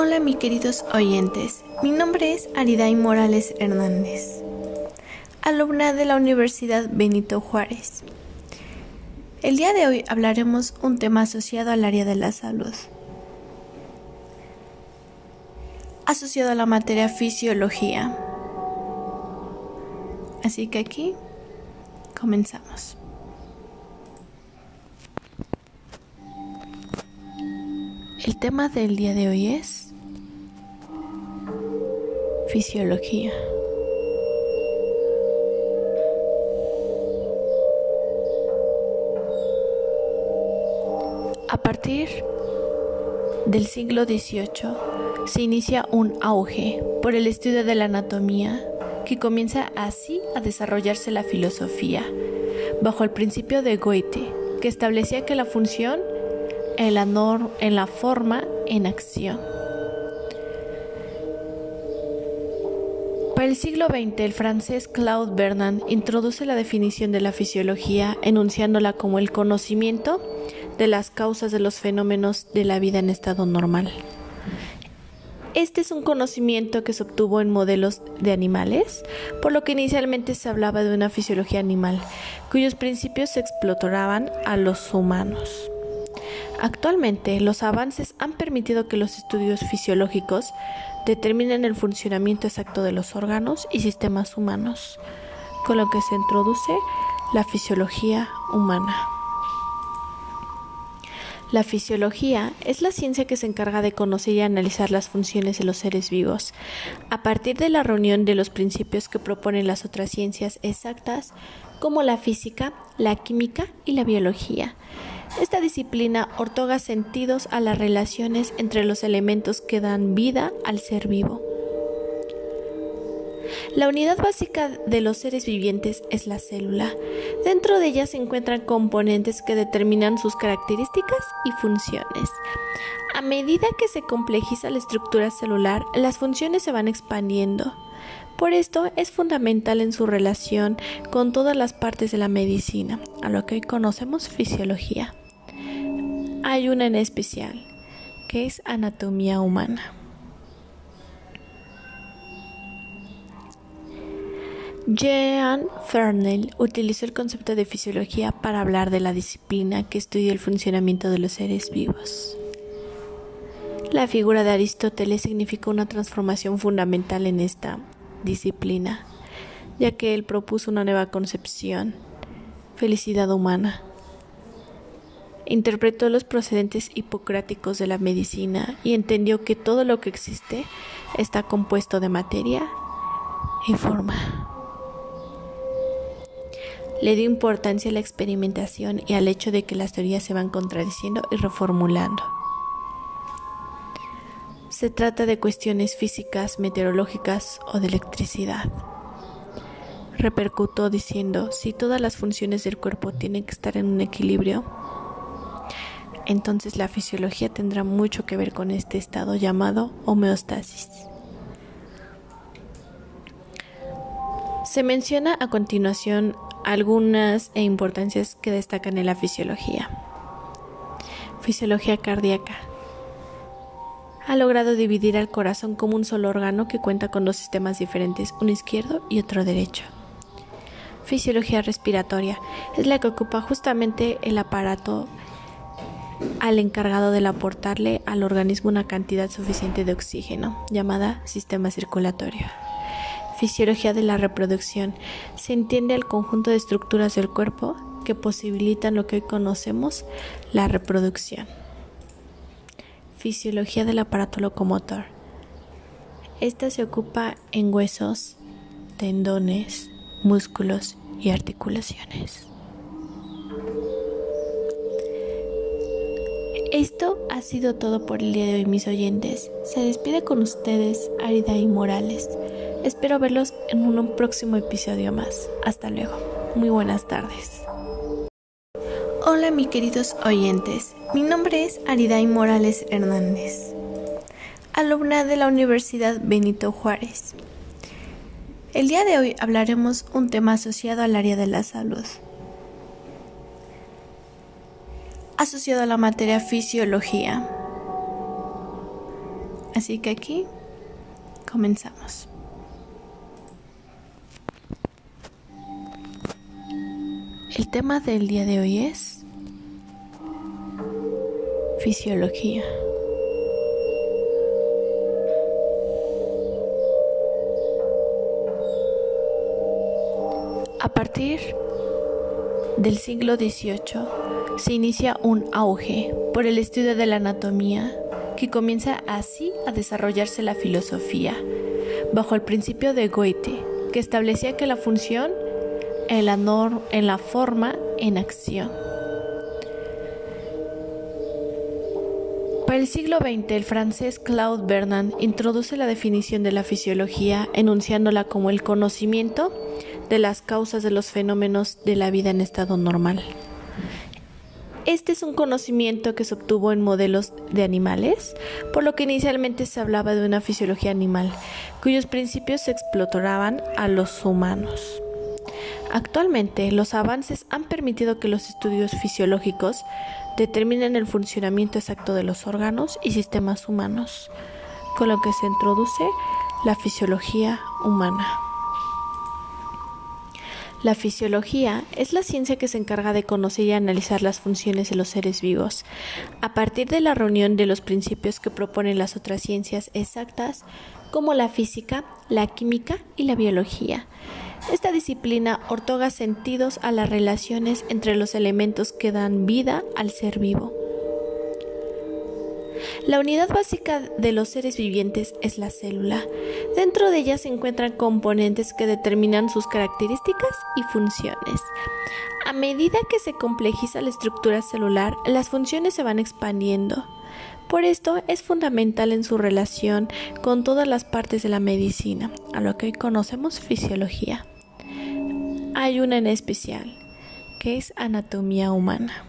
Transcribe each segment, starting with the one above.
Hola mis queridos oyentes, mi nombre es Ariday Morales Hernández, alumna de la Universidad Benito Juárez. El día de hoy hablaremos un tema asociado al área de la salud, asociado a la materia fisiología. Así que aquí comenzamos. El tema del día de hoy es fisiología. A partir del siglo XVIII se inicia un auge por el estudio de la anatomía que comienza así a desarrollarse la filosofía bajo el principio de Goethe que establecía que la función en la, en la forma en acción. El siglo XX, el francés Claude Bernard introduce la definición de la fisiología enunciándola como el conocimiento de las causas de los fenómenos de la vida en estado normal. Este es un conocimiento que se obtuvo en modelos de animales, por lo que inicialmente se hablaba de una fisiología animal, cuyos principios se explotaban a los humanos. Actualmente, los avances han permitido que los estudios fisiológicos determinen el funcionamiento exacto de los órganos y sistemas humanos, con lo que se introduce la fisiología humana. La fisiología es la ciencia que se encarga de conocer y analizar las funciones de los seres vivos, a partir de la reunión de los principios que proponen las otras ciencias exactas como la física, la química y la biología. Esta disciplina otorga sentidos a las relaciones entre los elementos que dan vida al ser vivo. La unidad básica de los seres vivientes es la célula. Dentro de ella se encuentran componentes que determinan sus características y funciones. A medida que se complejiza la estructura celular, las funciones se van expandiendo. Por esto es fundamental en su relación con todas las partes de la medicina, a lo que hoy conocemos fisiología. Hay una en especial, que es anatomía humana. Jean Fernel utilizó el concepto de fisiología para hablar de la disciplina que estudia el funcionamiento de los seres vivos. La figura de Aristóteles significó una transformación fundamental en esta disciplina, ya que él propuso una nueva concepción, felicidad humana. Interpretó los procedentes hipocráticos de la medicina y entendió que todo lo que existe está compuesto de materia y forma. Le dio importancia a la experimentación y al hecho de que las teorías se van contradiciendo y reformulando. Se trata de cuestiones físicas, meteorológicas o de electricidad. Repercutó diciendo, si todas las funciones del cuerpo tienen que estar en un equilibrio, entonces la fisiología tendrá mucho que ver con este estado llamado homeostasis. Se menciona a continuación algunas e importancias que destacan en la fisiología. Fisiología cardíaca ha logrado dividir al corazón como un solo órgano que cuenta con dos sistemas diferentes, uno izquierdo y otro derecho. Fisiología respiratoria es la que ocupa justamente el aparato al encargado de aportarle al organismo una cantidad suficiente de oxígeno, llamada sistema circulatorio. Fisiología de la reproducción se entiende el conjunto de estructuras del cuerpo que posibilitan lo que hoy conocemos la reproducción. Fisiología del aparato locomotor. Esta se ocupa en huesos, tendones, músculos y articulaciones. Esto ha sido todo por el día de hoy, mis oyentes. Se despide con ustedes Arida y Morales. Espero verlos en un próximo episodio más. Hasta luego. Muy buenas tardes. Hola mis queridos oyentes, mi nombre es Ariday Morales Hernández, alumna de la Universidad Benito Juárez. El día de hoy hablaremos un tema asociado al área de la salud, asociado a la materia fisiología. Así que aquí comenzamos. El tema del día de hoy es fisiología. A partir del siglo XVIII se inicia un auge por el estudio de la anatomía que comienza así a desarrollarse la filosofía, bajo el principio de Goethe, que establecía que la función en la, en la forma en acción. Para el siglo XX, el francés Claude Bernard introduce la definición de la fisiología enunciándola como el conocimiento de las causas de los fenómenos de la vida en estado normal. Este es un conocimiento que se obtuvo en modelos de animales, por lo que inicialmente se hablaba de una fisiología animal, cuyos principios se explotaban a los humanos. Actualmente, los avances han permitido que los estudios fisiológicos determinen el funcionamiento exacto de los órganos y sistemas humanos, con lo que se introduce la fisiología humana. La fisiología es la ciencia que se encarga de conocer y analizar las funciones de los seres vivos, a partir de la reunión de los principios que proponen las otras ciencias exactas, como la física, la química y la biología. Esta disciplina otorga sentidos a las relaciones entre los elementos que dan vida al ser vivo. La unidad básica de los seres vivientes es la célula. Dentro de ella se encuentran componentes que determinan sus características y funciones. A medida que se complejiza la estructura celular, las funciones se van expandiendo. Por esto es fundamental en su relación con todas las partes de la medicina, a lo que hoy conocemos fisiología. Hay una en especial, que es anatomía humana.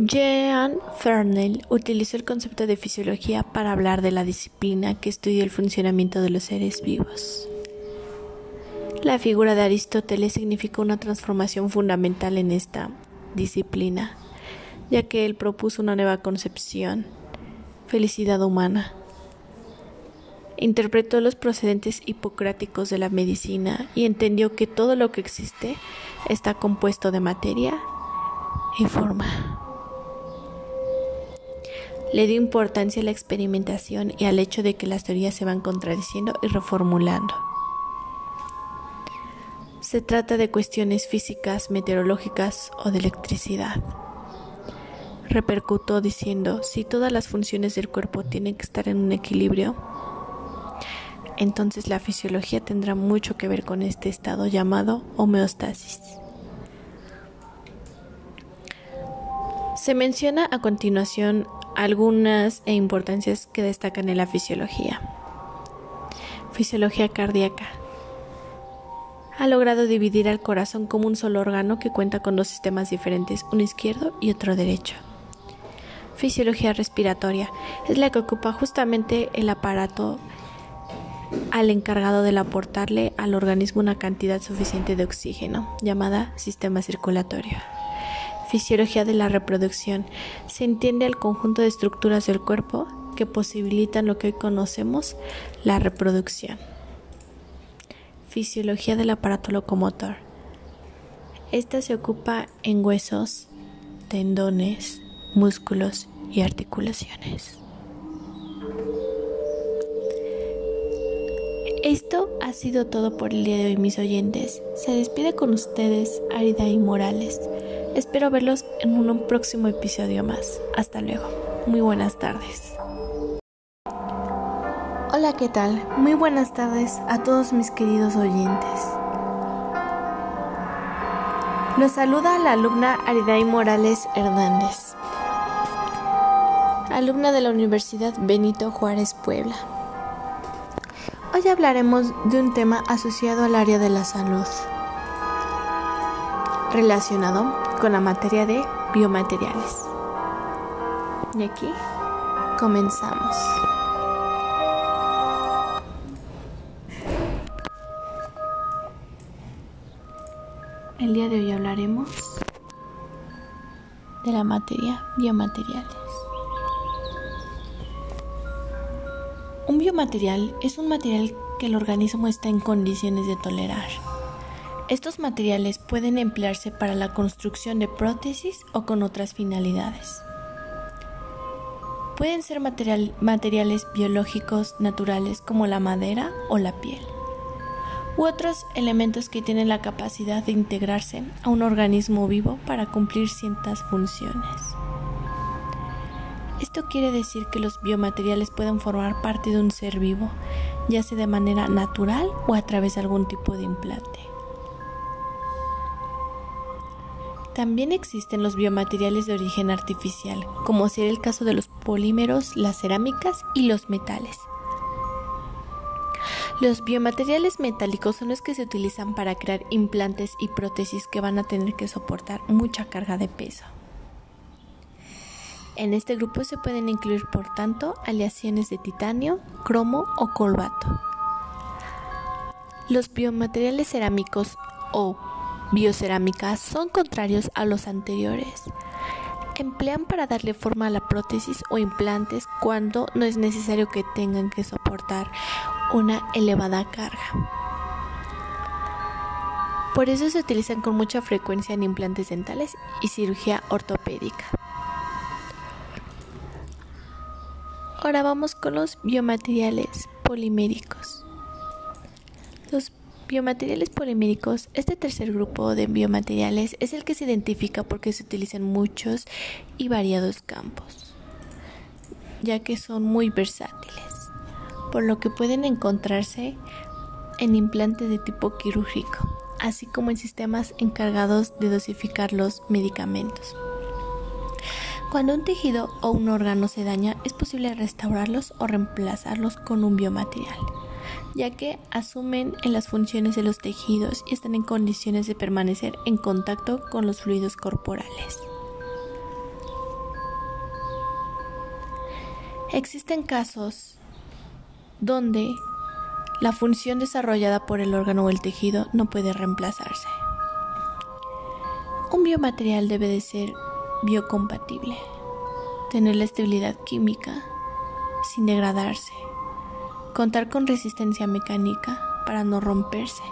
Jean Fernel utilizó el concepto de fisiología para hablar de la disciplina que estudia el funcionamiento de los seres vivos. La figura de Aristóteles significó una transformación fundamental en esta disciplina, ya que él propuso una nueva concepción, felicidad humana. Interpretó los procedentes hipocráticos de la medicina y entendió que todo lo que existe está compuesto de materia y forma. Le dio importancia a la experimentación y al hecho de que las teorías se van contradiciendo y reformulando. Se trata de cuestiones físicas, meteorológicas o de electricidad. Repercutó diciendo, si todas las funciones del cuerpo tienen que estar en un equilibrio, entonces la fisiología tendrá mucho que ver con este estado llamado homeostasis. Se menciona a continuación algunas e importancias que destacan en la fisiología. Fisiología cardíaca. Ha logrado dividir al corazón como un solo órgano que cuenta con dos sistemas diferentes, uno izquierdo y otro derecho. Fisiología respiratoria. Es la que ocupa justamente el aparato al encargado de aportarle al organismo una cantidad suficiente de oxígeno, llamada sistema circulatorio. Fisiología de la reproducción. Se entiende el conjunto de estructuras del cuerpo que posibilitan lo que hoy conocemos la reproducción. Fisiología del aparato locomotor. Esta se ocupa en huesos, tendones, músculos y articulaciones. Esto ha sido todo por el día de hoy, mis oyentes. Se despide con ustedes Arida y Morales. Espero verlos en un próximo episodio más. Hasta luego. Muy buenas tardes. Hola, ¿qué tal? Muy buenas tardes a todos mis queridos oyentes. Los saluda la alumna Ariday Morales Hernández, alumna de la Universidad Benito Juárez Puebla. Hoy hablaremos de un tema asociado al área de la salud, relacionado con la materia de biomateriales. Y aquí comenzamos. El día de hoy hablaremos de la materia, biomateriales. Un biomaterial es un material que el organismo está en condiciones de tolerar. Estos materiales pueden emplearse para la construcción de prótesis o con otras finalidades. Pueden ser materiales biológicos naturales como la madera o la piel u otros elementos que tienen la capacidad de integrarse a un organismo vivo para cumplir ciertas funciones. Esto quiere decir que los biomateriales pueden formar parte de un ser vivo, ya sea de manera natural o a través de algún tipo de implante. También existen los biomateriales de origen artificial, como sería el caso de los polímeros, las cerámicas y los metales. Los biomateriales metálicos son los que se utilizan para crear implantes y prótesis que van a tener que soportar mucha carga de peso. En este grupo se pueden incluir, por tanto, aleaciones de titanio, cromo o colbato. Los biomateriales cerámicos o biocerámicas son contrarios a los anteriores. Emplean para darle forma a la prótesis o implantes cuando no es necesario que tengan que soportar una elevada carga. Por eso se utilizan con mucha frecuencia en implantes dentales y cirugía ortopédica. Ahora vamos con los biomateriales poliméricos. Los biomateriales poliméricos, este tercer grupo de biomateriales es el que se identifica porque se utilizan muchos y variados campos, ya que son muy versátiles por lo que pueden encontrarse en implantes de tipo quirúrgico, así como en sistemas encargados de dosificar los medicamentos. Cuando un tejido o un órgano se daña, es posible restaurarlos o reemplazarlos con un biomaterial, ya que asumen en las funciones de los tejidos y están en condiciones de permanecer en contacto con los fluidos corporales. Existen casos donde la función desarrollada por el órgano o el tejido no puede reemplazarse. Un biomaterial debe de ser biocompatible, tener la estabilidad química sin degradarse, contar con resistencia mecánica para no romperse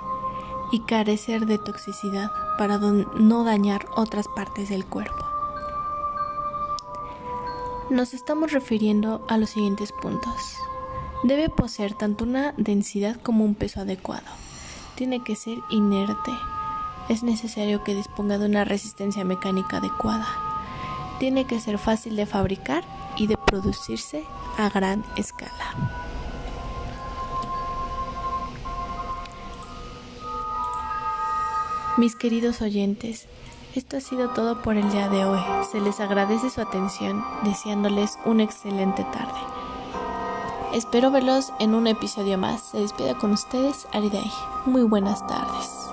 y carecer de toxicidad para no dañar otras partes del cuerpo. Nos estamos refiriendo a los siguientes puntos. Debe poseer tanto una densidad como un peso adecuado. Tiene que ser inerte. Es necesario que disponga de una resistencia mecánica adecuada. Tiene que ser fácil de fabricar y de producirse a gran escala. Mis queridos oyentes, esto ha sido todo por el día de hoy. Se les agradece su atención, deseándoles una excelente tarde. Espero verlos en un episodio más. Se despida con ustedes Ariday. Muy buenas tardes.